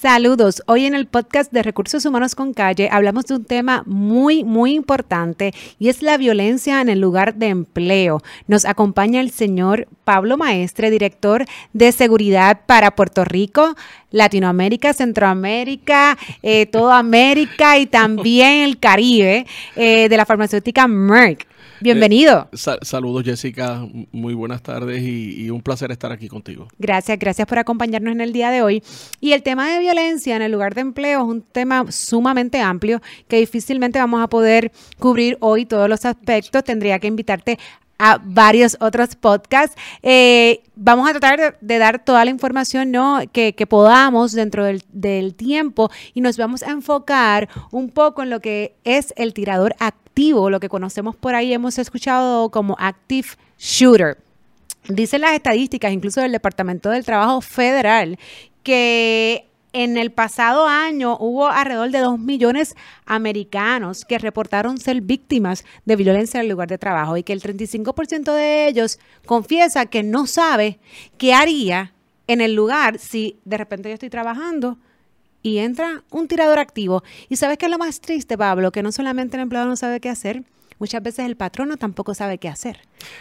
Saludos. Hoy en el podcast de Recursos Humanos con Calle hablamos de un tema muy, muy importante y es la violencia en el lugar de empleo. Nos acompaña el señor Pablo Maestre, director de seguridad para Puerto Rico, Latinoamérica, Centroamérica, eh, toda América y también el Caribe eh, de la farmacéutica Merck. Bienvenido. Eh, saludos Jessica, muy buenas tardes y, un placer estar aquí contigo. Gracias, gracias por acompañarnos en el día de hoy. Y el tema de violencia en el lugar de empleo es un tema sumamente amplio que difícilmente vamos a poder cubrir hoy todos los aspectos. Tendría que invitarte a varios otros podcasts. Eh, vamos a tratar de, dar toda la información ¿no? que, podamos dentro del, del, tiempo y nos vamos a enfocar un poco en lo que es el tirador activo, lo que conocemos por ahí, hemos escuchado como active shooter. Dicen las estadísticas, incluso del Departamento del Trabajo Federal, que en el pasado año hubo alrededor de 2 millones americanos que reportaron ser víctimas de violencia en el lugar de trabajo y que el 35% de ellos confiesa que no sabe qué haría en el lugar si de repente yo estoy trabajando y entra un tirador activo. Y sabes qué es lo más triste, Pablo, que no solamente el empleado no sabe qué hacer, Muchas veces el patrono tampoco sabe qué hacer.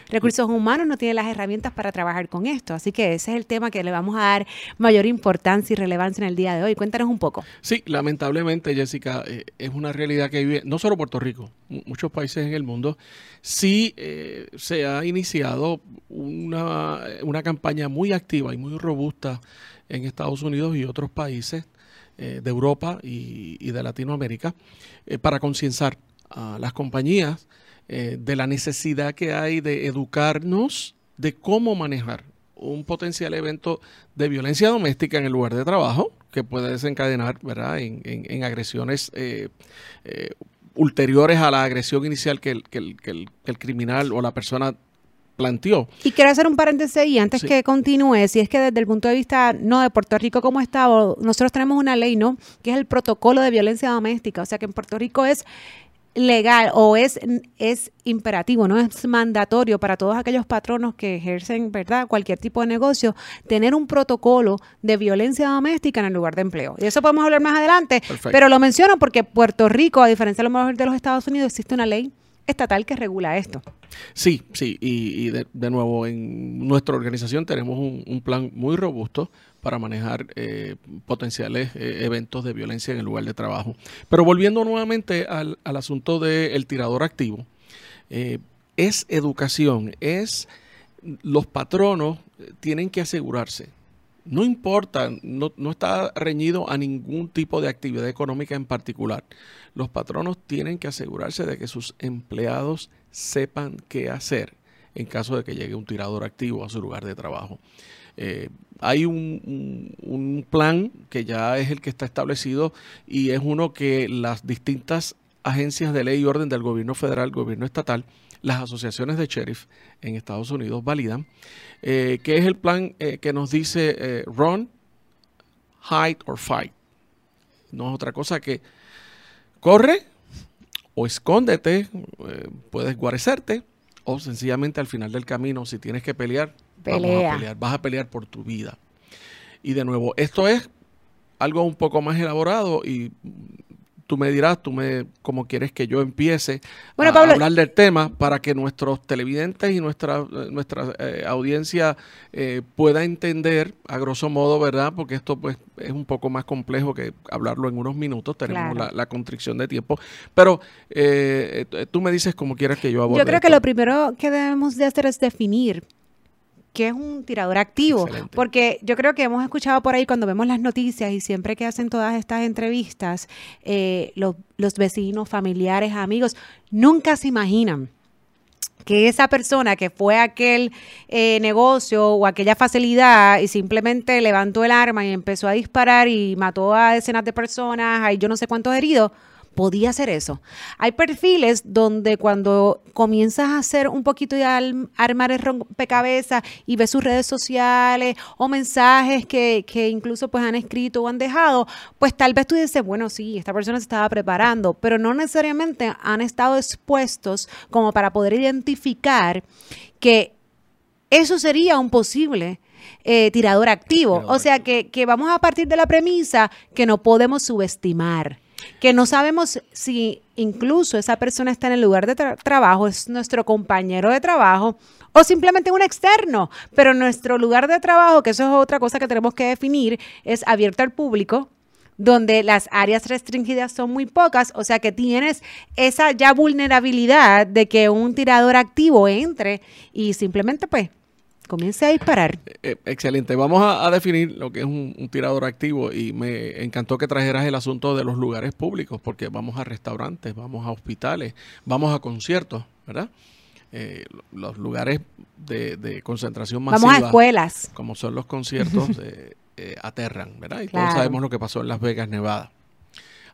Recursos humanos no tiene las herramientas para trabajar con esto, así que ese es el tema que le vamos a dar mayor importancia y relevancia en el día de hoy. Cuéntanos un poco. Sí, lamentablemente, Jessica, eh, es una realidad que vive no solo Puerto Rico, muchos países en el mundo. Sí eh, se ha iniciado una, una campaña muy activa y muy robusta en Estados Unidos y otros países eh, de Europa y, de Latinoamérica para concienciar a las compañías eh, de la necesidad que hay de educarnos de cómo manejar un potencial evento de violencia doméstica en el lugar de trabajo que puede desencadenar ¿verdad? En, agresiones eh, eh, ulteriores a la agresión inicial que el, que, el, que, el, criminal o la persona planteó. Y quiero hacer un paréntesis y antes que continúe, si es que desde el punto de vista no de Puerto Rico como Estado, nosotros tenemos una ley, ¿no? Que es el protocolo de violencia doméstica, o sea que en Puerto Rico es legal o es, es imperativo, no es mandatorio para todos aquellos patronos que ejercen, ¿verdad?, cualquier tipo de negocio, tener un protocolo de violencia doméstica en el lugar de empleo. Y eso podemos hablar más adelante, pero lo menciono porque Puerto Rico, a diferencia de lo mejor de los Estados Unidos, existe una ley estatal que regula esto. Sí, sí, y, de, nuevo, en nuestra organización tenemos un, plan muy robusto para manejar eh, potenciales eh, eventos de violencia en el lugar de trabajo. Pero volviendo nuevamente al, asunto del tirador activo, eh, es educación, es los patronos tienen que asegurarse no importa, no, está reñido a ningún tipo de actividad económica en particular. Los patronos tienen que asegurarse de que sus empleados sepan qué hacer en caso de que llegue un tirador activo a su lugar de trabajo. Eh, hay un, un, plan que ya es el que está establecido y es uno que las distintas agencias de ley y orden del gobierno federal, gobierno estatal, las asociaciones de sheriff en Estados Unidos validan, eh, que es el plan eh, que nos dice eh, run, hide or fight. No es otra cosa que corre o escóndete, puedes guarecerte o sencillamente al final del camino, si tienes que pelear, Vamos a pelear, vas a pelear por tu vida. Y de nuevo, esto es algo un poco más elaborado y tú me dirás, tú me, cómo quieres que yo empiece a hablar del tema para que nuestros televidentes y nuestra, nuestra eh, audiencia eh, pueda entender a grosso modo, ¿verdad? Porque esto pues es un poco más complejo que hablarlo en unos minutos, tenemos la, constricción de tiempo, pero eh, tú me dices cómo quieras que yo aborde. Yo creo que lo primero que debemos de hacer es definir que es un tirador activo. Porque yo creo que hemos escuchado por ahí cuando vemos las noticias y siempre que hacen todas estas entrevistas, eh, los, vecinos, familiares, amigos, nunca se imaginan que esa persona que fue a aquel eh, negocio o aquella facilidad y simplemente levantó el arma y empezó a disparar y mató a decenas de personas, hay yo no sé cuántos heridos, podía hacer eso. Hay perfiles donde cuando comienzas a hacer un poquito de armar el rompecabezas y ves sus redes sociales o mensajes que, que, incluso pues han escrito o han dejado, pues tal vez tú dices, bueno, sí, esta persona se estaba preparando, pero no necesariamente han estado expuestos como para poder identificar que eso sería un posible eh, tirador activo. o sea que, que vamos a partir de la premisa que no podemos subestimar que no sabemos si incluso esa persona está en el lugar de trabajo, es nuestro compañero de trabajo o simplemente un externo, pero nuestro lugar de trabajo, que eso es otra cosa que tenemos que definir, es abierto al público, donde las áreas restringidas son muy pocas, o sea que tienes esa ya vulnerabilidad de que un tirador activo entre y simplemente pues comience a disparar. Eh, eh, excelente. Vamos a, definir lo que es un, tirador activo y me encantó que trajeras el asunto de los lugares públicos porque vamos a restaurantes, vamos a hospitales, vamos a conciertos, ¿verdad? Eh, los lugares de, concentración masiva. Vamos a escuelas. Como son los conciertos. Eh, aterran, ¿verdad? Y todos sabemos lo que pasó en Las Vegas, Nevada,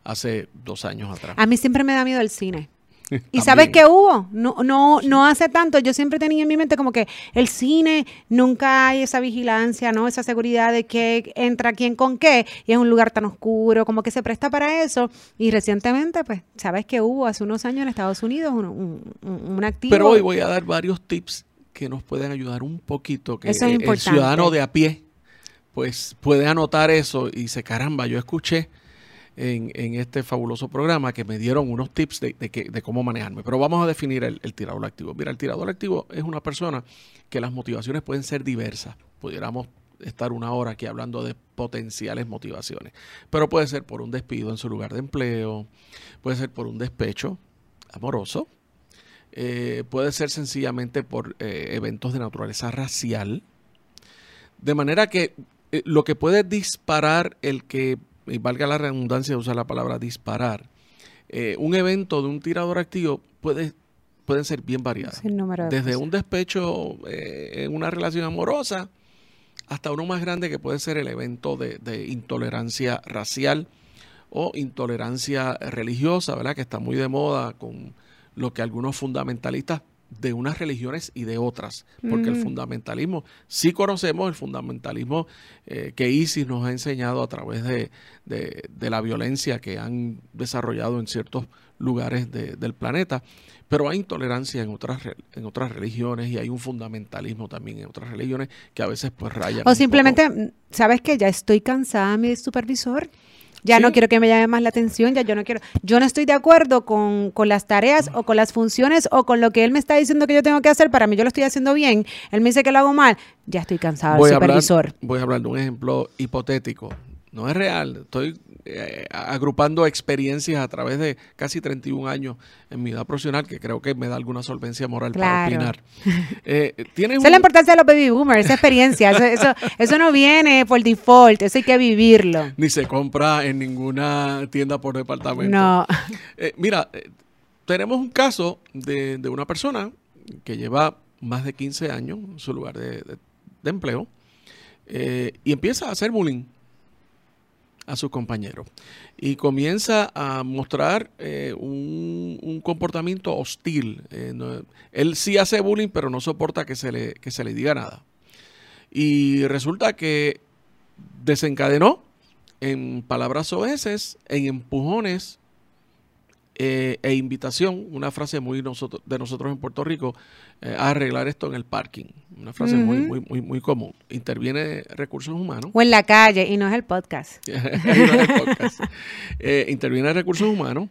hace dos años atrás. A mí siempre me da miedo el cine. ¿Y sabes qué hubo? No, no, no hace tanto. Yo siempre tenía en mi mente como que el cine nunca hay esa vigilancia, ¿no? Esa seguridad de que entra quién con qué. Y es un lugar tan oscuro, como que se presta para eso. Y recientemente, pues, ¿sabes qué hubo? Hace unos años en Estados Unidos un, un, activo. Pero hoy voy a dar varios tips que nos pueden ayudar un poquito. Que el ciudadano de a pie pues puede anotar eso y dice, caramba, yo escuché en, este fabuloso programa que me dieron unos tips de, cómo manejarme. Pero vamos a definir el, tirador activo. Mira, el tirador activo es una persona que las motivaciones pueden ser diversas. Pudiéramos estar una hora aquí hablando de potenciales motivaciones. Pero puede ser por un despido en su lugar de empleo, puede ser por un despecho amoroso, eh, puede ser sencillamente por eh, eventos de naturaleza racial. De manera que eh, lo que puede disparar el que, y valga la redundancia de usar la palabra disparar, eh, un evento de un tirador activo puede, pueden ser bien variados. Desde un despecho eh, en una relación amorosa hasta uno más grande que puede ser el evento de, de intolerancia racial o intolerancia religiosa, ¿verdad? Que está muy de moda con lo que algunos fundamentalistas de unas religiones y de otras, porque el fundamentalismo, sí conocemos el fundamentalismo eh, que ISIS nos ha enseñado a través de, la violencia que han desarrollado en ciertos lugares del planeta, pero hay intolerancia en otras, en otras religiones y hay un fundamentalismo también en otras religiones que a veces pues rayan. O simplemente, ¿sabes que Ya estoy cansada, mi supervisor ya no quiero que me llame más la atención, ya yo no quiero, yo no estoy de acuerdo con, las tareas o con las funciones o con lo que él me está diciendo que yo tengo que hacer, para mí yo lo estoy haciendo bien, él me dice que lo hago mal, ya estoy cansado del supervisor. voy a hablar de un ejemplo hipotético, no es real, estoy eh, agrupando experiencias a través de casi 31 años en mi edad profesional, que creo que me da alguna solvencia moral para opinar. Eh, esa es la importancia de los baby boomers, esa experiencia. eso, eso, no viene por default, eso hay que vivirlo. Ni se compra en ninguna tienda por departamento. No. Eh, mira, tenemos un caso de, una persona que lleva más de 15 años en su lugar de, empleo y empieza a hacer bullying a sus compañeros. Y comienza a mostrar eh, un, comportamiento hostil. Eh, él sí hace bullying, pero no soporta que se, le, que se le diga nada. Y resulta que desencadenó en palabras oeces, en empujones eh, e invitación, una frase muy nosotros, de nosotros en Puerto Rico, eh, a arreglar esto en el parking. Una frase muy, muy, muy, muy común. Interviene recursos humanos. O en la calle, y no es el podcast. Eh, interviene recursos humanos.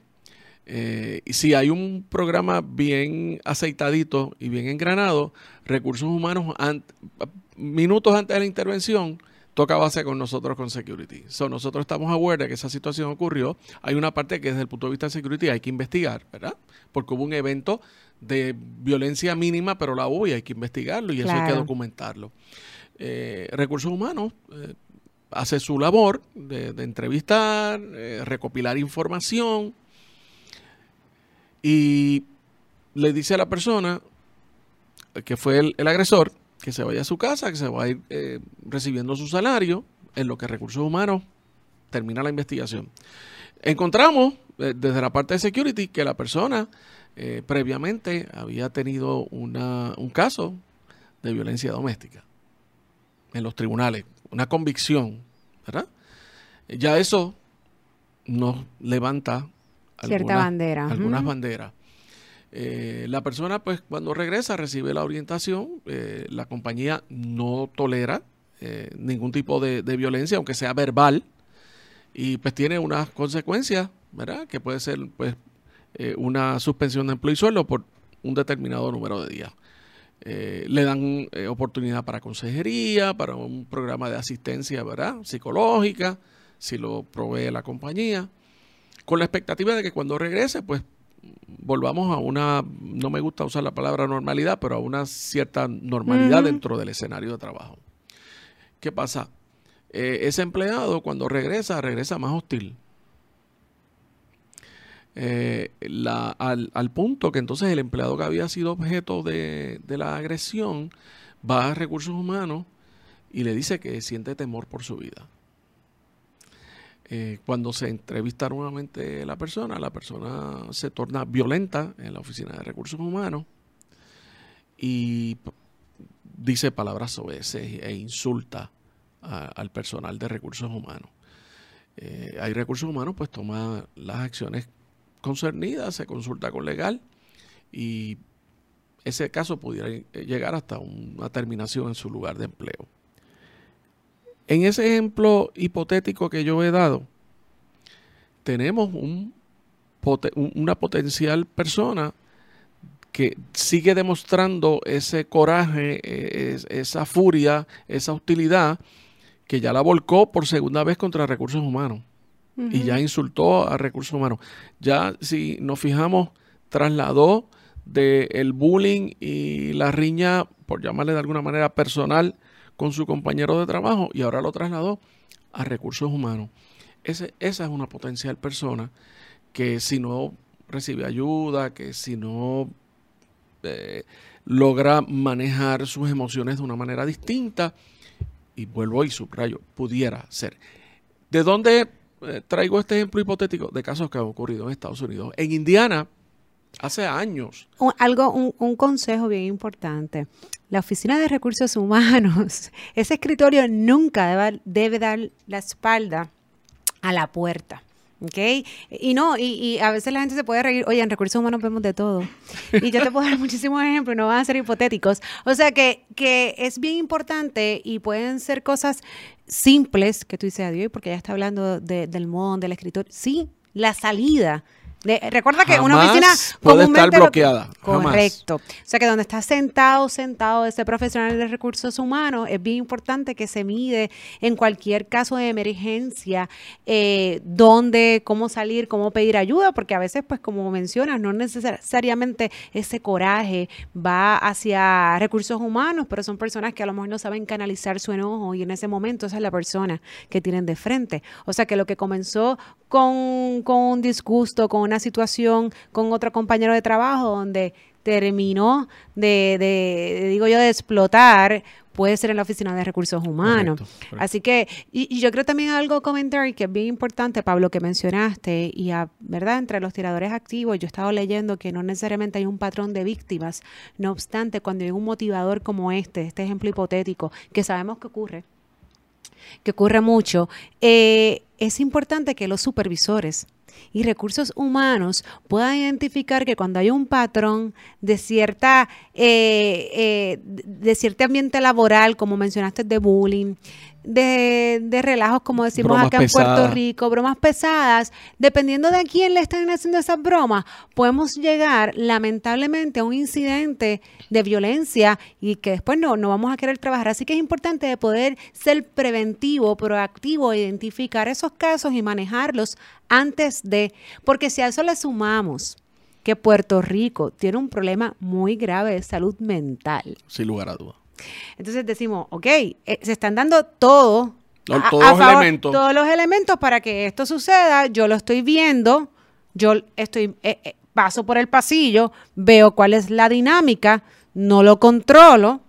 y si hay un programa bien aceitadito y bien engranado, recursos humanos, minutos antes de la intervención, toca base con nosotros con security. So, nosotros estamos aware de que esa situación ocurrió. Hay una parte que desde el punto de vista de security hay que investigar, ¿verdad? Porque hubo un evento de violencia mínima, pero la hubo y hay que investigarlo y eso hay que documentarlo. Eh, recursos humanos eh, hace su labor de, entrevistar, eh, recopilar información y le dice a la persona que fue el agresor, que se vaya a su casa, que se va a ir eh, recibiendo su salario, en lo que Recursos Humanos termina la investigación. Encontramos eh, desde la parte de security que la persona eh, previamente había tenido una, un caso de violencia doméstica en los tribunales, una convicción, ¿verdad? Ya eso nos levanta Cierta bandera. algunas banderas. Eh, la persona, pues, cuando regresa, recibe la orientación. Eh, la compañía no tolera eh, ningún tipo de, violencia, aunque sea verbal, y pues tiene unas consecuencias, ¿verdad? Que puede ser pues una suspensión de empleo y sueldo por un determinado número de días. Le dan oportunidad para consejería, para un programa de asistencia ¿verdad? psicológica, si lo provee la compañía, con la expectativa de que cuando regrese, pues volvamos a una, no me gusta usar la palabra normalidad, pero a una cierta normalidad dentro del escenario de trabajo. ¿Qué pasa? Eh, ese empleado cuando regresa, regresa más hostil. Eh, al, punto que entonces el empleado que había sido objeto de, de la agresión va a recursos humanos y le dice que siente temor por su vida. Eh, cuando se entrevista nuevamente la persona, la persona se torna violenta en la oficina de recursos humanos y dice palabras soeces e insulta al personal de recursos humanos. Eh, hay recursos humanos, pues toma las acciones concernidas, se consulta con legal y ese caso pudiera llegar hasta una terminación en su lugar de empleo. En ese ejemplo hipotético que yo he dado, tenemos un, una potencial persona que sigue demostrando ese coraje, e, esa furia, esa hostilidad, que ya la volcó por segunda vez contra recursos humanos y ya insultó a recursos humanos. Ya si nos fijamos, trasladó del bullying y la riña, por llamarle de alguna manera personal, con su compañero de trabajo y ahora lo trasladó a recursos humanos. esa es una potencial persona que si no recibe ayuda, que si no eh, logra manejar sus emociones de una manera distinta, y vuelvo y subrayo, pudiera ser. ¿De dónde eh, traigo este ejemplo hipotético? De casos que han ocurrido en Estados Unidos. En Indiana, hace años. algo, un, consejo bien importante. La Oficina de Recursos Humanos, ese escritorio nunca debe, dar la espalda a la puerta. ¿Ok? Y no, y, a veces la gente se puede reír, oye, en recursos humanos vemos de todo. Y yo te puedo dar muchísimos ejemplos, no van a ser hipotéticos. O sea que, que es bien importante y pueden ser cosas simples que tú dices, adiós, porque ya está hablando del modo del escritor. Sí, la salida recuerda que una oficina puede estar bloqueada. correcto. O sea que donde está sentado, sentado ese profesional de recursos humanos, es bien importante que se mide en cualquier caso de emergencia, eh, dónde, cómo salir, cómo pedir ayuda, porque a veces, pues como mencionas, no necesariamente ese coraje va hacia recursos humanos, pero son personas que a lo mejor no saben canalizar su enojo y en ese momento esa es la persona que tienen de frente. O sea que lo que comenzó con, con un disgusto, con una situación con otro compañero de trabajo donde terminó de, de, digo yo, de explotar, puede ser en la oficina de recursos humanos. Así que, y, yo creo también algo comentar que es bien importante, Pablo, que mencionaste, y a, verdad, entre los tiradores activos, yo he estado leyendo que no necesariamente hay un patrón de víctimas, no obstante, cuando hay un motivador como este, este ejemplo hipotético, que sabemos que ocurre, que ocurre mucho, eh, es importante que los supervisores y recursos humanos puedan identificar que cuando hay un patrón de cierta eh, eh, de cierto ambiente laboral, como mencionaste, de bullying, de, de relajos, como decimos acá en Puerto Rico, bromas pesadas, dependiendo de quién le están haciendo esas bromas, podemos llegar lamentablemente a un incidente de violencia y que después no, no vamos a querer trabajar. Así que es importante poder ser preventivo, proactivo, identificar esos casos y manejarlos antes de, porque si a eso le sumamos que Puerto Rico tiene un problema muy grave de salud mental. Sin lugar a dudas. Entonces decimos, ok, eh, se están dando todo, todos, los elementos. todos los elementos para que esto suceda. Yo lo estoy viendo, yo estoy eh, eh, paso por el pasillo, veo cuál es la dinámica, no lo controlo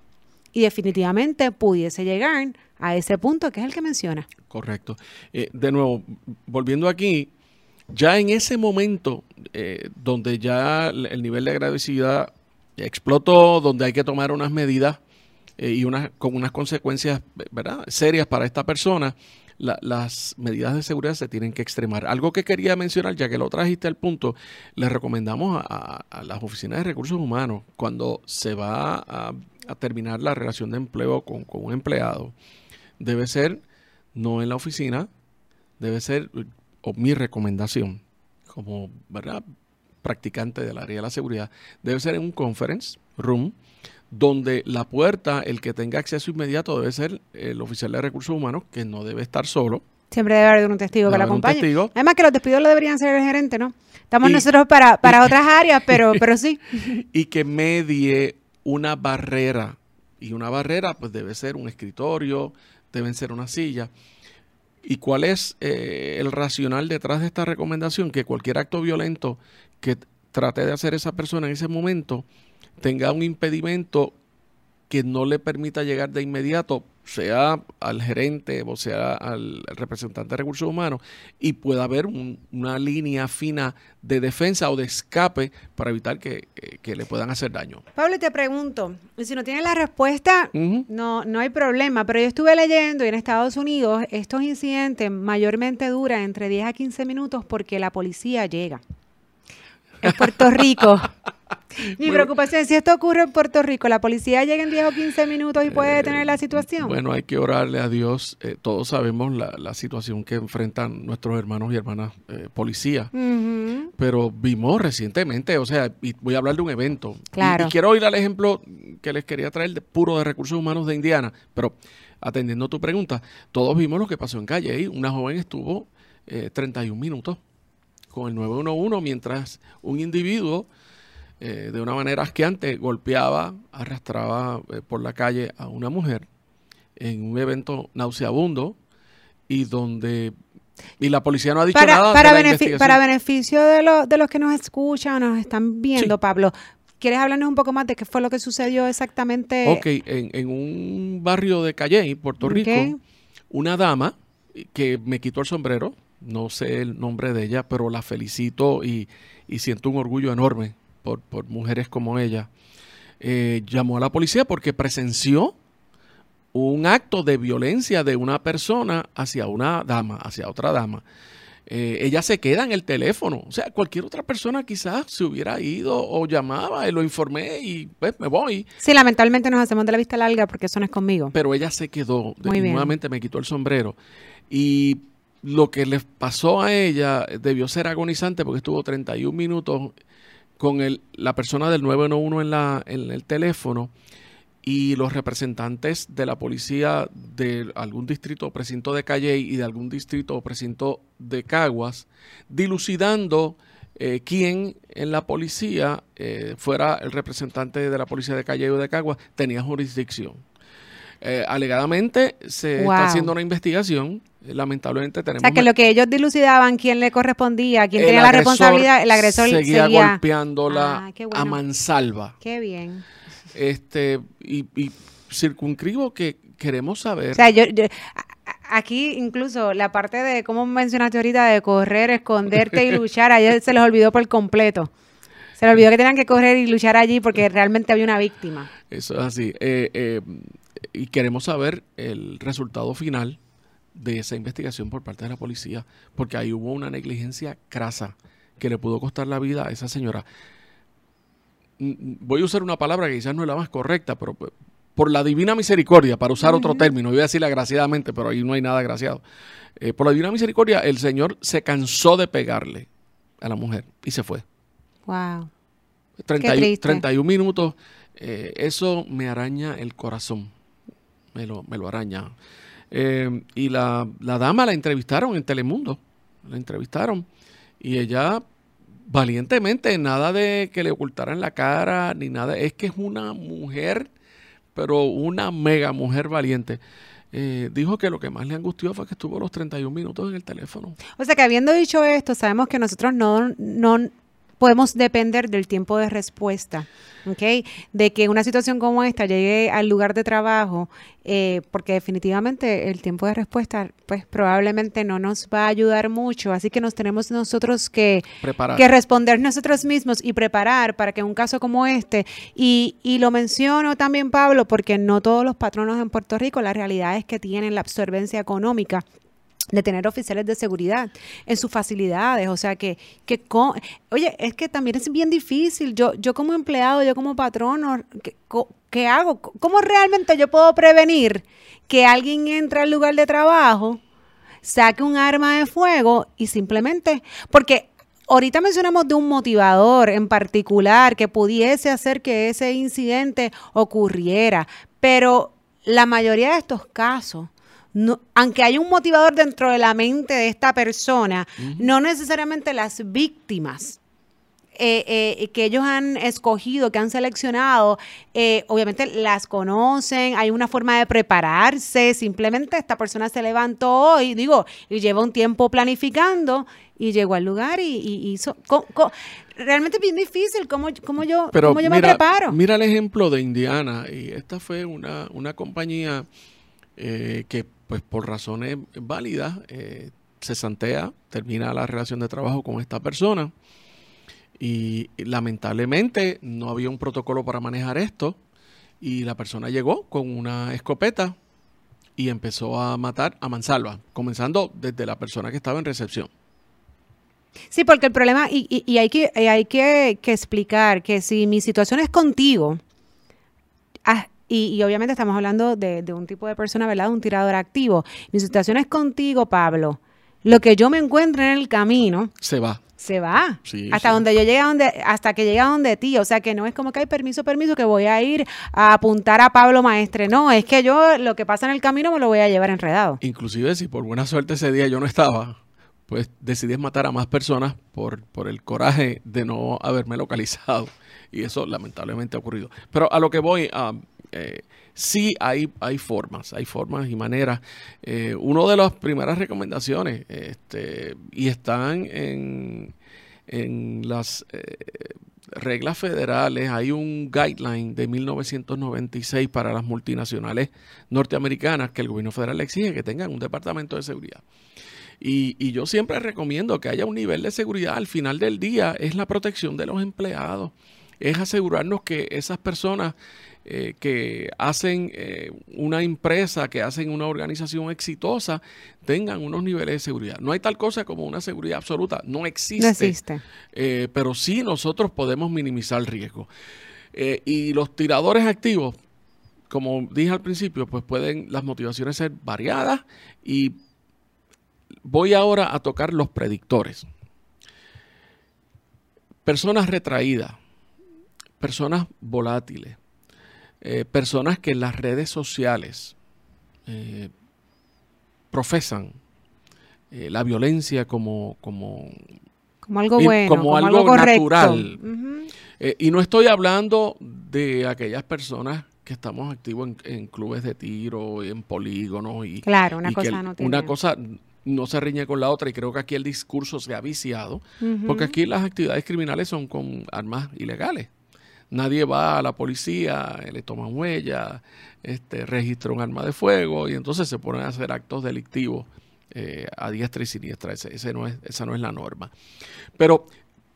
y definitivamente pudiese llegar a ese punto que es el que menciona. Correcto. de nuevo, volviendo aquí, ya en ese momento donde ya el nivel de agresividad explotó, donde hay que tomar unas medidas eh, y una, con unas consecuencias ¿verdad? serias para esta persona, las medidas de seguridad se tienen que extremar. Algo que quería mencionar, ya que lo trajiste al punto, le recomendamos a, las oficinas de recursos humanos, cuando se va a, terminar la relación de empleo con, un empleado, debe ser no en la oficina, debe ser, o mi recomendación, como ¿verdad? practicante del área de la seguridad, debe ser en un conference room donde la puerta, el que tenga acceso inmediato debe ser el oficial de recursos humanos, que no debe estar solo. Siempre debe haber un testigo que la acompañe. Además que los despidos lo deberían hacer el gerente, ¿no? Estamos nosotros para, para otras áreas, pero, pero sí. Y que medie una barrera. Y una barrera, pues debe ser un escritorio, deben ser una silla. ¿Y cuál es eh, el racional detrás de esta recomendación? Que cualquier acto violento que trate de hacer esa persona en ese momento tenga un impedimento que no le permita llegar de inmediato, sea al gerente o sea al representante de recursos humanos, y pueda haber una línea fina de defensa o de escape para evitar que, le puedan hacer daño. Pablo, te pregunto, si no tienes la respuesta, no, no hay problema, pero yo estuve leyendo y en Estados Unidos estos incidentes mayormente duran entre 10 a 15 minutos porque la policía llega. En Puerto Rico. Mi preocupación es si esto ocurre en Puerto Rico, la policía llega en 10 o 15 minutos y puede detener la situación. Bueno, hay que orarle a Dios. Eh, todos sabemos la, situación que enfrentan nuestros hermanos y hermanas eh, policías. Pero vimos recientemente, o sea, y voy a hablar de un evento. Claro. Y, quiero ir al ejemplo que les quería traer de puro de recursos humanos de Indiana. Pero atendiendo tu pregunta, todos vimos lo que pasó en Calle. y Una joven estuvo 31 eh, minutos con el 911 mientras un individuo eh, de una manera asqueante golpeaba, arrastraba eh, por la calle a una mujer en un evento nauseabundo y donde y la policía no ha dicho nada para, para beneficio de, de, los que nos escuchan nos están viendo Pablo ¿Quieres hablarnos un poco más de qué fue lo que sucedió exactamente? Ok, en, un barrio de Calle, Puerto Rico, una dama que me quitó el sombrero, no sé el nombre de ella, pero la felicito y, siento un orgullo enorme por, mujeres como ella. Eh, llamó a la policía porque presenció un acto de violencia de una persona hacia una dama, hacia otra dama. Eh, ella se queda en el teléfono. O sea, cualquier otra persona quizás se hubiera ido o llamaba y lo informé y pues me voy. Sí, lamentablemente nos hacemos de la vista larga porque eso no es conmigo. Pero ella se quedó. nuevamente me quitó el sombrero. Y lo que le pasó a ella debió ser agonizante porque estuvo 31 minutos con el, la persona del 911 en, la, en el teléfono y los representantes de la policía de algún distrito o precinto de Calle y de algún distrito o precinto de Caguas, dilucidando eh, quién en la policía eh, fuera el representante de la policía de Calle o de Caguas tenía jurisdicción. Eh, alegadamente se está haciendo una investigación. Eh, lamentablemente tenemos. O sea, que lo que ellos dilucidaban, quién le correspondía, quién tenía la responsabilidad, el agresor seguía, golpeándola ah, a mansalva. Qué bien. Este, y, circunscribo que queremos saber. O sea, yo, aquí incluso la parte de, como mencionaste ahorita, de correr, esconderte y luchar, a ellos se les olvidó por completo. Se les olvidó que tenían que correr y luchar allí porque realmente había una víctima. Eso es así. Eh, eh, y queremos saber el resultado final de esa investigación por parte de la policía, porque ahí hubo una negligencia crasa que le pudo costar la vida a esa señora. Voy a usar una palabra que quizás no es la más correcta, pero por la divina misericordia, para usar otro término, voy a decirle agraciadamente, pero ahí no hay nada agraciado. Eh, por la divina misericordia, el Señor se cansó de pegarle a la mujer y se fue. Wow. 31 minutos, eh, eso me araña el corazón me lo, me lo araña. Eh, y la, la, dama la entrevistaron en Telemundo, la entrevistaron y ella valientemente, nada de que le ocultaran la cara ni nada, es que es una mujer, pero una mega mujer valiente. Eh, dijo que lo que más le angustió fue que estuvo los 31 minutos en el teléfono. O sea que habiendo dicho esto, sabemos que nosotros no, no podemos depender del tiempo de respuesta, ¿ok? De que una situación como esta llegue al lugar de trabajo, eh, porque definitivamente el tiempo de respuesta, pues probablemente no nos va a ayudar mucho, así que nos tenemos nosotros que, que responder nosotros mismos y preparar para que un caso como este, y, y lo menciono también Pablo, porque no todos los patronos en Puerto Rico, la realidad es que tienen la absorbencia económica de tener oficiales de seguridad en sus facilidades, o sea que, que oye, es que también es bien difícil, yo, yo como empleado, yo como patrono, ¿qué, ¿qué hago? ¿Cómo realmente yo puedo prevenir que alguien entre al lugar de trabajo, saque un arma de fuego y simplemente, porque ahorita mencionamos de un motivador en particular que pudiese hacer que ese incidente ocurriera, pero la mayoría de estos casos aunque hay un motivador dentro de la mente de esta persona, no necesariamente las víctimas eh, eh, que ellos han escogido, que han seleccionado, eh, obviamente las conocen, hay una forma de prepararse, simplemente esta persona se levantó hoy, digo, y lleva un tiempo planificando y llegó al lugar y, hizo... realmente es bien difícil cómo, cómo yo, cómo yo me preparo. Mira el ejemplo de Indiana, y esta fue una, una compañía que pues por razones válidas, eh, se santea, termina la relación de trabajo con esta persona y lamentablemente no había un protocolo para manejar esto y la persona llegó con una escopeta y empezó a matar a mansalva, comenzando desde la persona que estaba en recepción. Sí, porque el problema, y, hay, que, hay que, que, explicar que si mi situación es contigo, ah, y, obviamente estamos hablando de, un tipo de persona, ¿verdad? Un tirador activo. Mi situación es contigo, Pablo. Lo que yo me encuentre en el camino. Se va. Se va. hasta donde yo llegue donde, hasta que llega donde ti. O sea que no es como que hay permiso, permiso, que voy a ir a apuntar a Pablo Maestre. No, es que yo lo que pasa en el camino me lo voy a llevar enredado. Inclusive si por buena suerte ese día yo no estaba, pues decidí matar a más personas por, por el coraje de no haberme localizado. Y eso lamentablemente ha ocurrido. Pero a lo que voy, a eh, sí hay, hay formas, hay formas y maneras. Eh, una de las primeras recomendaciones, este, y están en, en las eh, reglas federales, hay un guideline de 1996 para las multinacionales norteamericanas que el gobierno federal exige que tengan un departamento de seguridad. Y, y, yo siempre recomiendo que haya un nivel de seguridad al final del día, es la protección de los empleados, es asegurarnos que esas personas eh, que hacen eh, una empresa, que hacen una organización exitosa, tengan unos niveles de seguridad. No hay tal cosa como una seguridad absoluta, no existe. No existe. Eh, pero sí nosotros podemos minimizar el riesgo. y los tiradores activos, como dije al principio, pues pueden las motivaciones ser variadas y voy ahora a tocar los predictores. Personas retraídas, personas volátiles, eh, personas que en las redes sociales eh, profesan eh, la violencia como, como, como algo bueno, como, algo, natural. y no estoy hablando de aquellas personas que estamos activos en, clubes de tiro, en polígonos y, claro, una cosa no una cosa no se riñe con la otra. Y creo que aquí el discurso se ha viciado porque aquí las actividades criminales son con armas ilegales nadie va a la policía, le toman huella, este, registra un arma de fuego y entonces se ponen a hacer actos delictivos eh, a diestra y siniestra. Ese, no es, esa no es la norma. Pero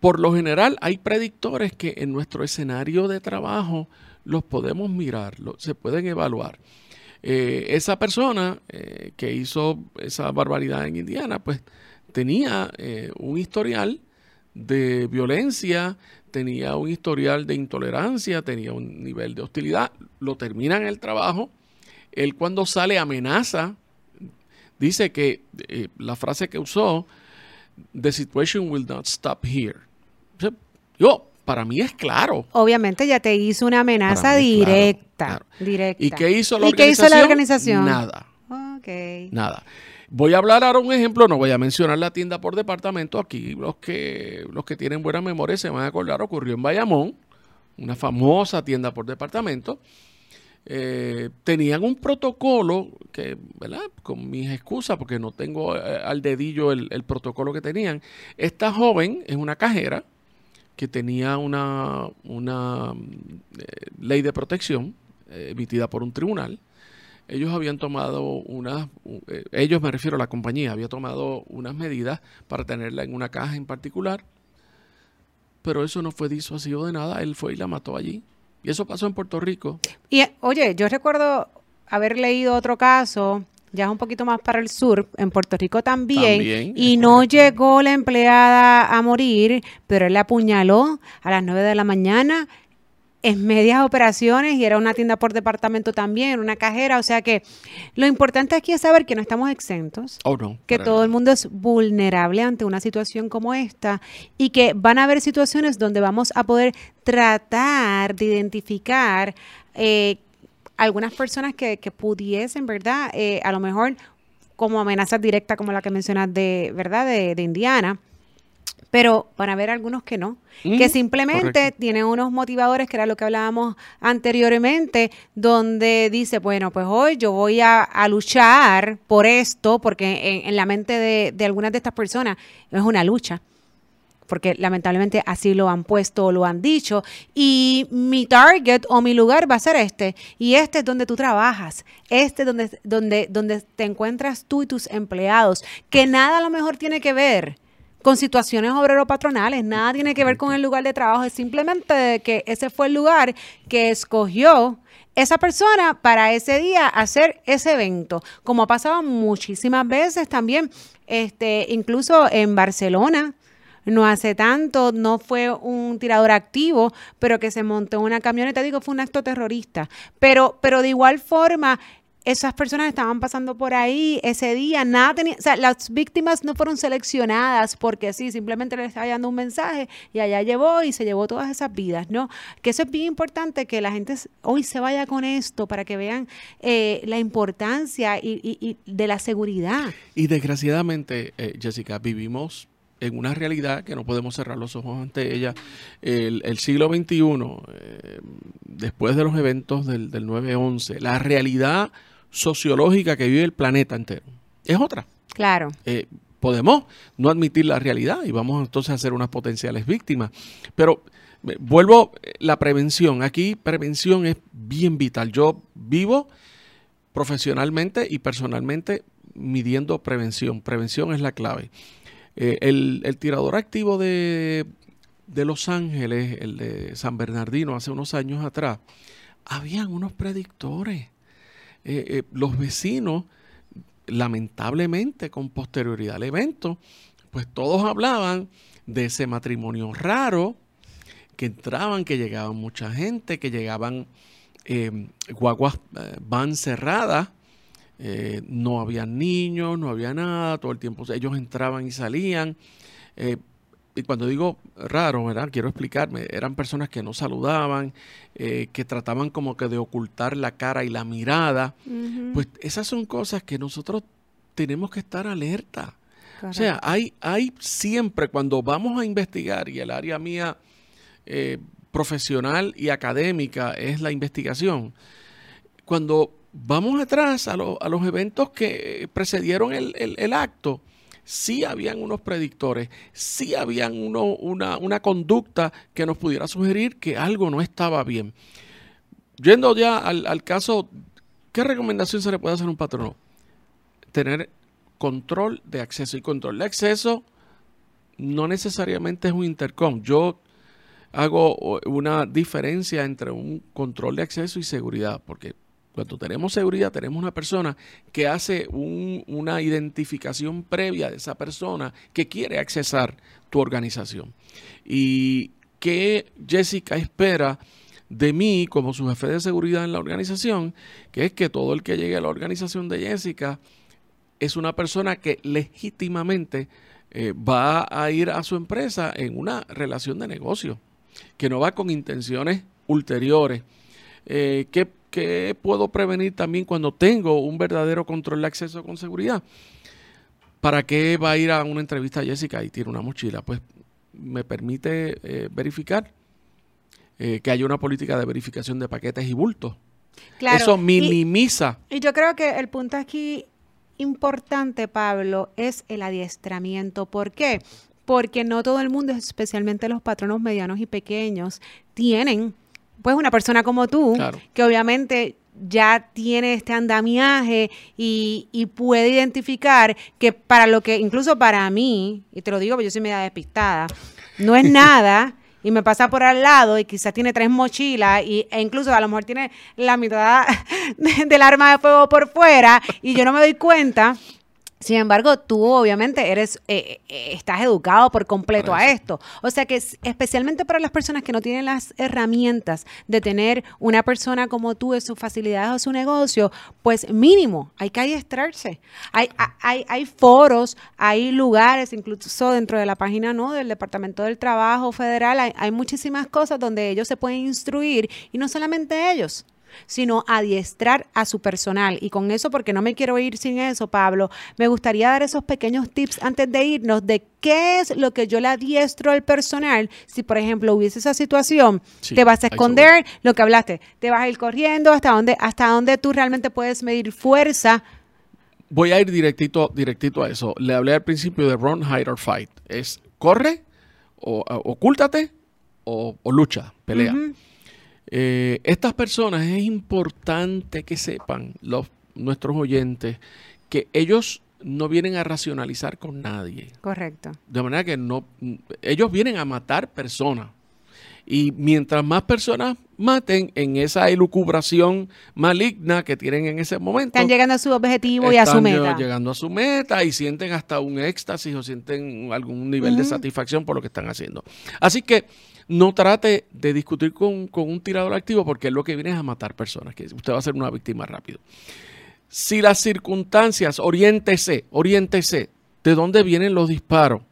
por lo general hay predictores que en nuestro escenario de trabajo los podemos mirar, se pueden evaluar. Eh, esa persona eh, que hizo esa barbaridad en Indiana, pues tenía un historial de violencia, tenía un historial de intolerancia, tenía un nivel de hostilidad, lo termina en el trabajo, él cuando sale amenaza, dice que eh, la frase que usó, the situation will not stop here. yo, para mí es claro. Obviamente ya te hizo una amenaza directa, directa. ¿Y qué hizo la, organización? Qué hizo la organización? Nada. Okay. Nada. Voy a hablar ahora un ejemplo, no voy a mencionar la tienda por departamento. Aquí los que, los que tienen buena memoria se van a acordar, ocurrió en Bayamón, una famosa tienda por departamento. Eh, tenían un protocolo que, ¿verdad? Con mis excusas, porque no tengo eh, al dedillo el, protocolo que tenían. Esta joven es una cajera que tenía una, una eh, ley de protección emitida por un tribunal ellos habían tomado unas, eh, ellos me refiero a la compañía, había tomado unas medidas para tenerla en una caja en particular, pero eso no fue disuasivo de nada, él fue y la mató allí. Y eso pasó en Puerto Rico. Y oye, yo recuerdo haber leído otro caso ya es un poquito más para el sur, en Puerto Rico también, y no llegó la empleada a morir, pero él la apuñaló a las 9 de la mañana en medias operaciones y era una tienda por departamento también, una cajera, o sea que lo importante aquí es saber que no estamos exentos, oh, no, que todo el mundo es vulnerable ante una situación como esta y que van a haber situaciones donde vamos a poder tratar de identificar eh, algunas personas que, pudiesen, ¿verdad? Eh, a lo mejor como amenazas directas como la que mencionas de, ¿verdad? de Indiana pero van a haber algunos que no, que simplemente tienen unos motivadores, que era lo que hablábamos anteriormente, donde dice, bueno, pues hoy yo voy a, luchar por esto, porque en, la mente de, de, algunas de estas personas es una lucha porque lamentablemente así lo han puesto o lo han dicho, y mi target o mi lugar va a ser este, y este es donde tú trabajas, este es donde, donde, donde te encuentras tú y tus empleados, que nada a lo mejor tiene que ver con situaciones obrero-patronales, nada tiene que ver con el lugar de trabajo, es simplemente que ese fue el lugar que escogió esa persona para ese día hacer ese evento, como ha pasado muchísimas veces también, este, incluso en Barcelona, no hace tanto, no fue un tirador activo, pero que se montó una camioneta, digo, fue un acto terrorista. Pero, pero de igual forma, esas personas estaban pasando por ahí ese día, nada tenía, o sea, las víctimas no fueron seleccionadas porque sí, simplemente le estaba dando un mensaje y allá llevó y se llevó todas esas vidas, ¿no? Que eso es bien importante que la gente hoy se vaya con esto para que vean eh, la importancia y, de la seguridad. Y desgraciadamente, eh, Jessica, vivimos en una realidad que no podemos cerrar los ojos ante ella. El, siglo XXI, eh, después de los eventos del, del 9-11, la realidad sociológica que vive el planeta entero. Es otra. Claro. Eh, podemos no admitir la realidad y vamos entonces a ser unas potenciales víctimas. Pero eh, vuelvo, eh, la prevención. Aquí prevención es bien vital. Yo vivo profesionalmente y personalmente midiendo prevención. Prevención es la clave. el, tirador activo de, de Los Ángeles, el de San Bernardino, hace unos años atrás, habían unos predictores eh, eh, los vecinos, lamentablemente con posterioridad al evento, pues todos hablaban de ese matrimonio raro, que entraban, que llegaban mucha gente, que llegaban em, guaguas van cerradas, eh, no había niños, no había nada, todo el tiempo ellos entraban y salían y cuando digo raro, ¿verdad? Quiero explicarme, eran personas que no saludaban, eh, que trataban como que de ocultar la cara y la mirada. Pues esas son cosas que nosotros tenemos que estar alerta. O sea, hay, hay siempre cuando vamos a investigar, y el área mía eh, profesional y académica es la investigación, cuando vamos atrás a, a los eventos que precedieron el, el acto, sí habían unos predictores, sí habían una, una conducta que nos pudiera sugerir que algo no estaba bien. Yendo ya al, caso, ¿qué recomendación se le puede hacer a un patrono? Tener control de acceso. Y control de acceso no necesariamente es un intercom. Yo hago una diferencia entre un control de acceso y seguridad, porque cuando tenemos seguridad, tenemos una persona que hace una identificación previa de esa persona que quiere accesar tu organización. Y que Jessica espera de mí como su jefe de seguridad en la organización, que es que todo el que llegue a la organización de Jessica es una persona que legítimamente eh, va a ir a su empresa en una relación de negocio, que no va con intenciones ulteriores, eh, que ¿Qué puedo prevenir también cuando tengo un verdadero control de acceso con seguridad? ¿Para qué va a ir a una entrevista a Jessica y tiene una mochila? Pues me permite eh, verificar eh, que haya una política de verificación de paquetes y bultos. Claro, Eso minimiza. Y, y yo creo que el punto aquí importante, Pablo, es el adiestramiento. ¿Por qué? Porque no todo el mundo, especialmente los patronos medianos y pequeños, tienen pues una persona como tú, que obviamente ya tiene este andamiaje y, puede identificar que para lo que, incluso para mí, y te lo digo porque yo soy media despistada, no es nada y me pasa por al lado y quizás tiene tres mochilas y, e incluso a lo mejor tiene la mitad del arma de fuego por fuera y yo no me doy cuenta, sin embargo, tú obviamente eres, eh, eh, estás educado por completo a esto. O sea que especialmente para las personas que no tienen las herramientas de tener una persona como tú en sus facilidades o su negocio, pues mínimo, hay que adiestrarse. Hay, hay, hay foros, hay lugares, incluso dentro de la página ¿no? del Departamento del Trabajo Federal, hay, hay muchísimas cosas donde ellos se pueden instruir y no solamente ellos sino adiestrar a su personal. Y con eso, porque no me quiero ir sin eso, Pablo, me gustaría dar esos pequeños tips antes de irnos de qué es lo que yo le adiestro al personal. Si, por ejemplo, hubiese esa situación, te vas a esconder, lo que hablaste, te vas a ir corriendo hasta donde, hasta donde tú realmente puedes medir fuerza. Voy a ir directito, directito a eso. Le hablé al principio de run, hide or fight. Es corre, o, ocúltate, o, lucha, pelea. Eh, estas personas es importante que sepan, los, nuestros oyentes, que ellos no vienen a racionalizar con nadie. Correcto. De manera que no, ellos vienen a matar personas. Y mientras más personas maten en esa elucubración maligna que tienen en ese momento. Están llegando a su objetivo y a su meta. Están llegando a su meta y sienten hasta un éxtasis o sienten algún nivel de satisfacción por lo que están haciendo. Así que no trate de discutir con, un tirador activo porque lo que viene es a matar personas, que usted va a ser una víctima rápido. Si las circunstancias, oriéntese, oriéntese, ¿de dónde vienen los disparos?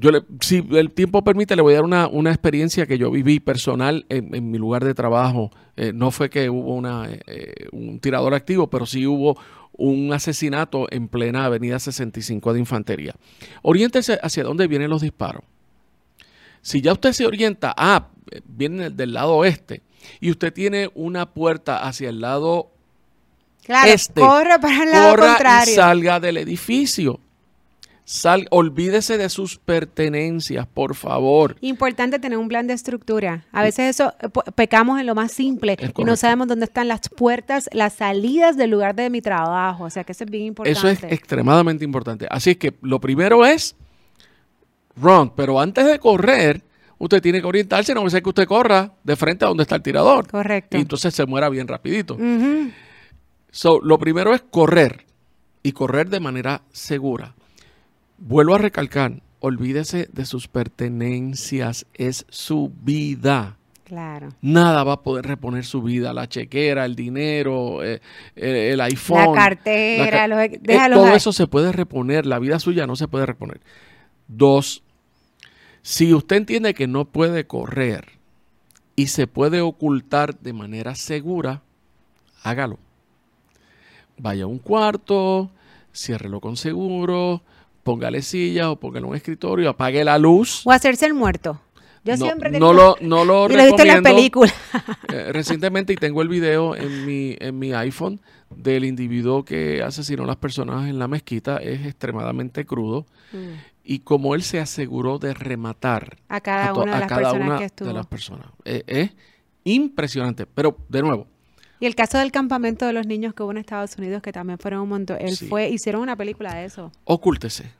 Yo le, si el tiempo permite, le voy a dar una, una experiencia que yo viví personal en, mi lugar de trabajo. Eh, no fue que hubo una, eh, un tirador activo, pero sí hubo un asesinato en plena avenida 65 de Infantería. Oriéntese hacia dónde vienen los disparos. Si ya usted se orienta, ah, viene del lado oeste, y usted tiene una puerta hacia el lado claro, este, corre para el lado contrario. Y salga del edificio. Sal, olvídese de sus pertenencias, por favor. Importante tener un plan de estructura. A veces eso eh, pecamos en lo más simple y no sabemos dónde están las puertas, las salidas del lugar de mi trabajo. O sea que eso es bien importante. Eso es extremadamente importante. Así es que lo primero es run. Pero antes de correr, usted tiene que orientarse, no ser que usted corra de frente a donde está el tirador. Correcto. Y entonces se muera bien rapidito. so, lo primero es correr y correr de manera segura. Vuelvo a recalcar, olvídese de sus pertenencias, es su vida. Claro. Nada va a poder reponer su vida, la chequera, el dinero, eh, eh, el iPhone. La cartera, eh, todo eso se puede reponer, la vida suya no se puede reponer. Dos, si usted entiende que no puede correr y se puede ocultar de manera segura, hágalo. Vaya a un cuarto, ciérrelo con seguro, póngale silla o póngale un escritorio, apague la luz. O hacerse el muerto. Yo siempre no lo, no lo recomiendo. en la película. Eh, recientemente, y tengo el video en mi, en mi iPhone del individuo que asesinó a las personas en la mezquita, es extremadamente crudo. Mm y como él se aseguró de rematar a cada una, de, las personas que de las personas. Eh, es, impresionante, pero de nuevo. Y el caso del campamento de los niños que hubo en Estados Unidos, que también fueron un montón, él fue, hicieron una película de eso. Ocúltese.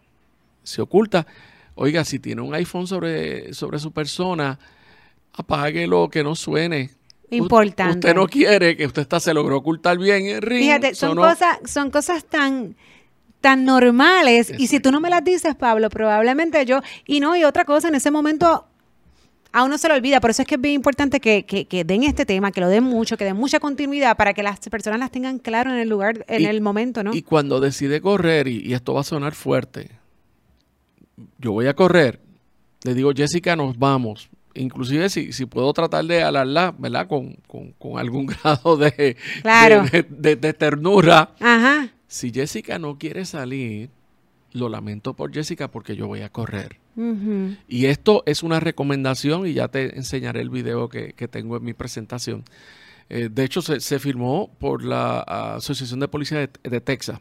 Se oculta. Oiga, si tiene un iPhone sobre, sobre su persona, apáguelo, que no suene. Importante. Usted no quiere que usted está, se logró ocultar bien el ring. Fíjate, son, cosas, son cosas tan tan normales. Y si tú no me las dices, Pablo, probablemente yo. Y no, y otra cosa, en ese momento a uno se lo olvida. Por eso es que es bien importante que, que, den este tema, que lo den mucho, que den mucha continuidad para que las personas las tengan claro en el lugar, en el momento, ¿no? Y cuando decide correr, y, esto va a sonar fuerte, yo voy a correr, le digo, Jessica, nos vamos. Inclusive si, si puedo tratar de alarla, ¿verdad? Con, con, algún grado de, de, de ternura. Ajá si Jessica no quiere salir, lo lamento por Jessica porque yo voy a correr. Y esto es una recomendación y ya te enseñaré el video que, tengo en mi presentación. Eh, de hecho, se, firmó por la Asociación de Policía de, Texas.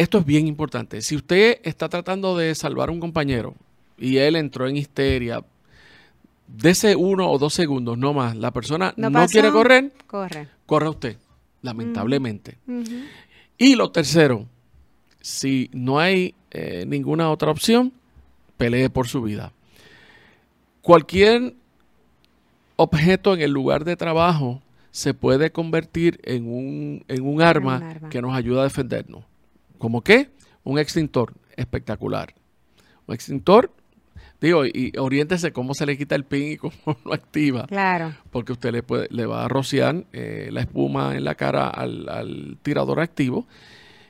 Esto es bien importante. Si usted está tratando de salvar a un compañero y él entró en histeria, dese uno o dos segundos, no más. La persona no, quiere correr, corre. corre usted, lamentablemente. Y lo tercero, si no hay eh, ninguna otra opción, pelee por su vida. cualquier objeto en el lugar de trabajo se puede convertir en un, en un, arma, un arma. que nos ayuda a defendernos. ¿Cómo qué? Un extintor espectacular. Un extintor, digo, y oriéntese cómo se le quita el pin y cómo lo activa. Claro. Porque usted le, puede, le va a rociar eh, la espuma en la cara al, al tirador activo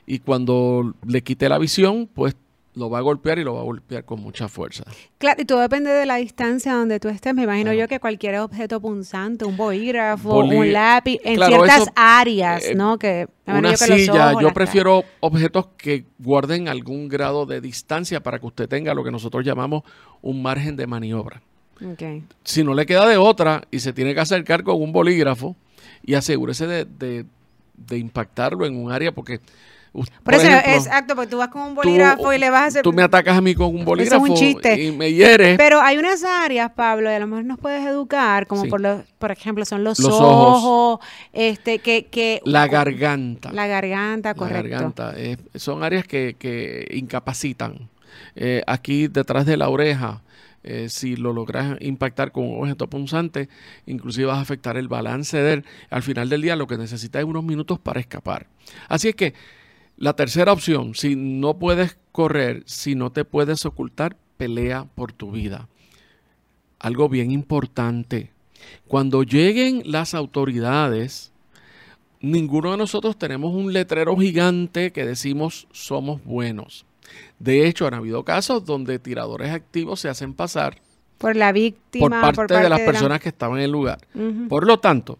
y cuando le quite la visión, pues lo va a golpear y lo va a golpear con mucha fuerza. Claro, y todo depende de la distancia donde tú estés. Me imagino Claro. yo que cualquier objeto punzante, un bolígrafo, un lápiz, en Claro, ciertas eso, áreas, eh, ¿no? Que Una yo que silla, yo prefiero objetos que guarden algún grado de distancia para que usted tenga lo que nosotros llamamos un margen de maniobra. Ok. Si no le queda de otra y se tiene que acercar con un bolígrafo y asegúrese de, de- de impactarlo en un área porque... Por, eso, ejemplo, exacto, porque tú vas con un bolígrafo y le vas a hacer... Tú me atacas a mí con un bolígrafo chiste. y me hieres. Pero hay unas áreas, Pablo, y a lo mejor nos puedes educar, como Sí. por los, por ejemplo, son los, Los ojos, ojos. este, que, que la garganta. la garganta, La correcto. garganta. eh, son áreas que, que incapacitan. Eh, aquí detrás de la oreja, eh, si lo logras impactar con un objeto punzante, inclusive vas a afectar el balance de él. Al final del día lo que necesitas es unos minutos para escapar. Así es que la tercera opción, si no puedes correr, si no te puedes ocultar, pelea por tu vida. Algo bien importante. Cuando lleguen las autoridades, ninguno de nosotros tenemos un letrero gigante que decimos somos buenos. De hecho, han habido casos donde tiradores activos se hacen pasar Por la por víctima, parte, de las personas que estaban en el lugar. Por lo tanto,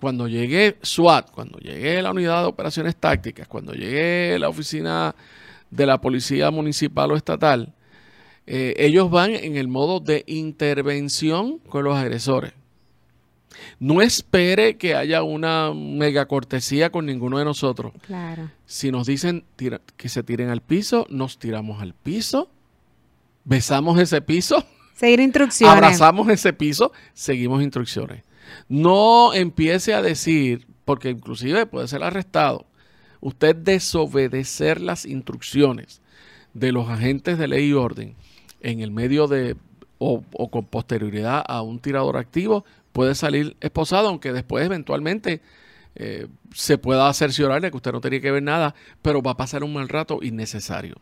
cuando llegue SWAT, cuando llegue la unidad de operaciones tácticas, cuando llegue la oficina de la policía municipal o estatal, eh, ellos van en el modo de intervención con los agresores. No espere que haya una mega cortesía con ninguno de nosotros. Claro. Si nos dicen tira- que se tiren al piso, nos tiramos al piso, besamos ese piso, Seguir instrucciones. abrazamos ese piso, seguimos instrucciones. No empiece a decir, porque inclusive puede ser arrestado, usted desobedecer las instrucciones de los agentes de ley y orden en el medio de o, con posterioridad a un tirador activo puede salir esposado, aunque después eventualmente eh, se pueda cerciorarle que usted no tenía que ver nada, pero va a pasar un mal rato innecesario.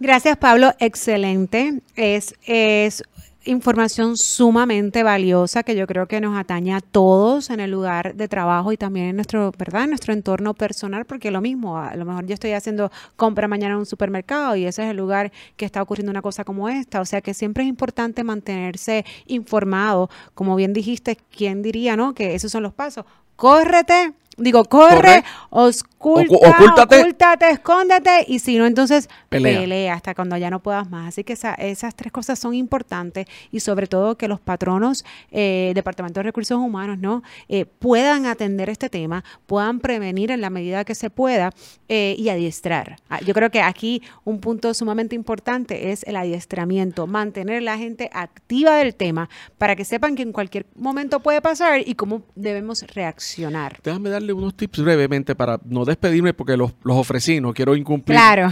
Gracias, Pablo. Excelente. Es, es información sumamente valiosa que yo creo que nos atañe a todos en el lugar de trabajo y también en nuestro, ¿verdad? En nuestro entorno personal, porque lo mismo, a lo mejor yo estoy haciendo compra mañana en un supermercado y ese es el lugar que está ocurriendo una cosa como esta. O sea que siempre es importante mantenerse informado. Como bien dijiste, ¿quién diría, no? Que esos son los pasos. Córrete. Digo, corre, Corre. osculta, Ocu- ocúltate. ocúltate, escóndete y si no, entonces Pelea. pelea hasta cuando ya no puedas más. Así que esa- esas tres cosas son importantes y sobre todo que los patronos, eh, Departamento de Recursos Humanos, ¿no? Eh, puedan atender este tema, puedan prevenir en la medida que se pueda eh, y adiestrar. Ah, Yo creo que aquí un punto sumamente importante es el adiestramiento, mantener a la gente activa del tema para que sepan que en cualquier momento puede pasar y cómo debemos reaccionar. Déjame darle unos tips brevemente para no despedirme porque los, los ofrecí, no quiero incumplir. Claro.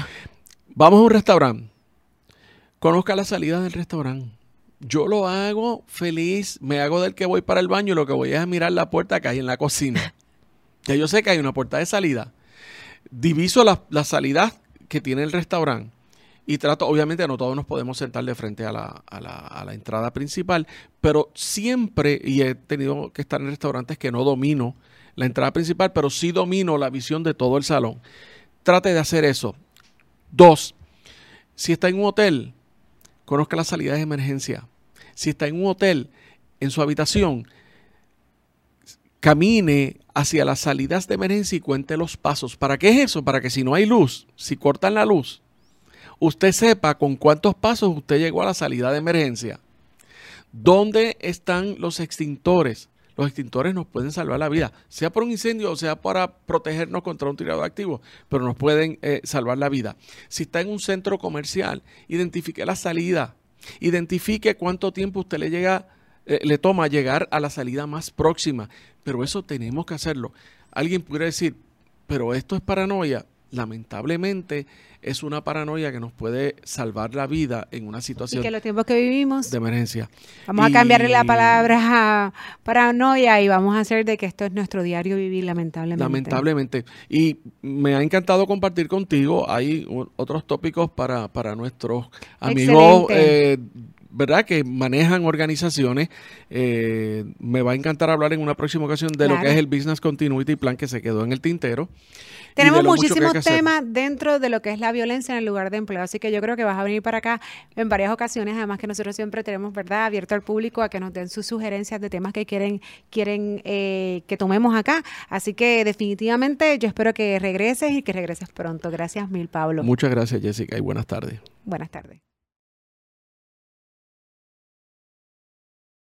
Vamos a un restaurante. Conozca la salida del restaurante. Yo lo hago feliz, me hago del que voy para el baño y lo que voy es a mirar la puerta que hay en la cocina. Ya yo sé que hay una puerta de salida. Diviso las las salidas que tiene el restaurante y trato, obviamente no todos nos podemos sentar de frente a la, a la- a la entrada principal, pero siempre, y he tenido que estar en restaurantes que no domino la entrada principal, pero sí domino la visión de todo el salón. Trate de hacer eso. Dos, si está en un hotel, conozca las salidas de emergencia. Si está en un hotel, en su habitación, camine hacia las salidas de emergencia y cuente los pasos. ¿Para qué es eso? Para que si no hay luz, si cortan la luz, usted sepa con cuántos pasos usted llegó a la salida de emergencia. ¿Dónde están los extintores? Los extintores nos pueden salvar la vida, sea por un incendio o sea para protegernos contra un tirador activo, pero nos pueden eh, salvar la vida. Si está en un centro comercial, identifique la salida, identifique cuánto tiempo usted le llega, eh, le toma llegar a la salida más próxima, pero eso tenemos que hacerlo. Alguien pudiera decir, pero esto es paranoia. Lamentablemente es una paranoia que nos puede salvar la vida en una situación y que los tiempos que vivimos de emergencia. Vamos a cambiarle la palabra a paranoia y vamos a hacer de que esto es nuestro diario vivir, lamentablemente. Lamentablemente. Y me ha encantado compartir contigo. Hay otros tópicos para, para nuestros amigos. Eh, ¿verdad? Que manejan organizaciones. Eh, me va a encantar hablar en una próxima ocasión de lo que es el Business Continuity Plan que se quedó en el tintero. Tenemos muchísimos temas dentro de lo que es la violencia en el lugar de empleo, así que yo creo que vas a venir para acá en varias ocasiones, además que nosotros siempre tenemos, ¿verdad?, abierto al público a que nos den sus sugerencias de temas que quieren, quieren eh, que tomemos acá. Así que definitivamente yo espero que regreses y que regreses pronto. Gracias mil, Pablo. Muchas gracias, Jessica, y buenas tardes. Buenas tardes.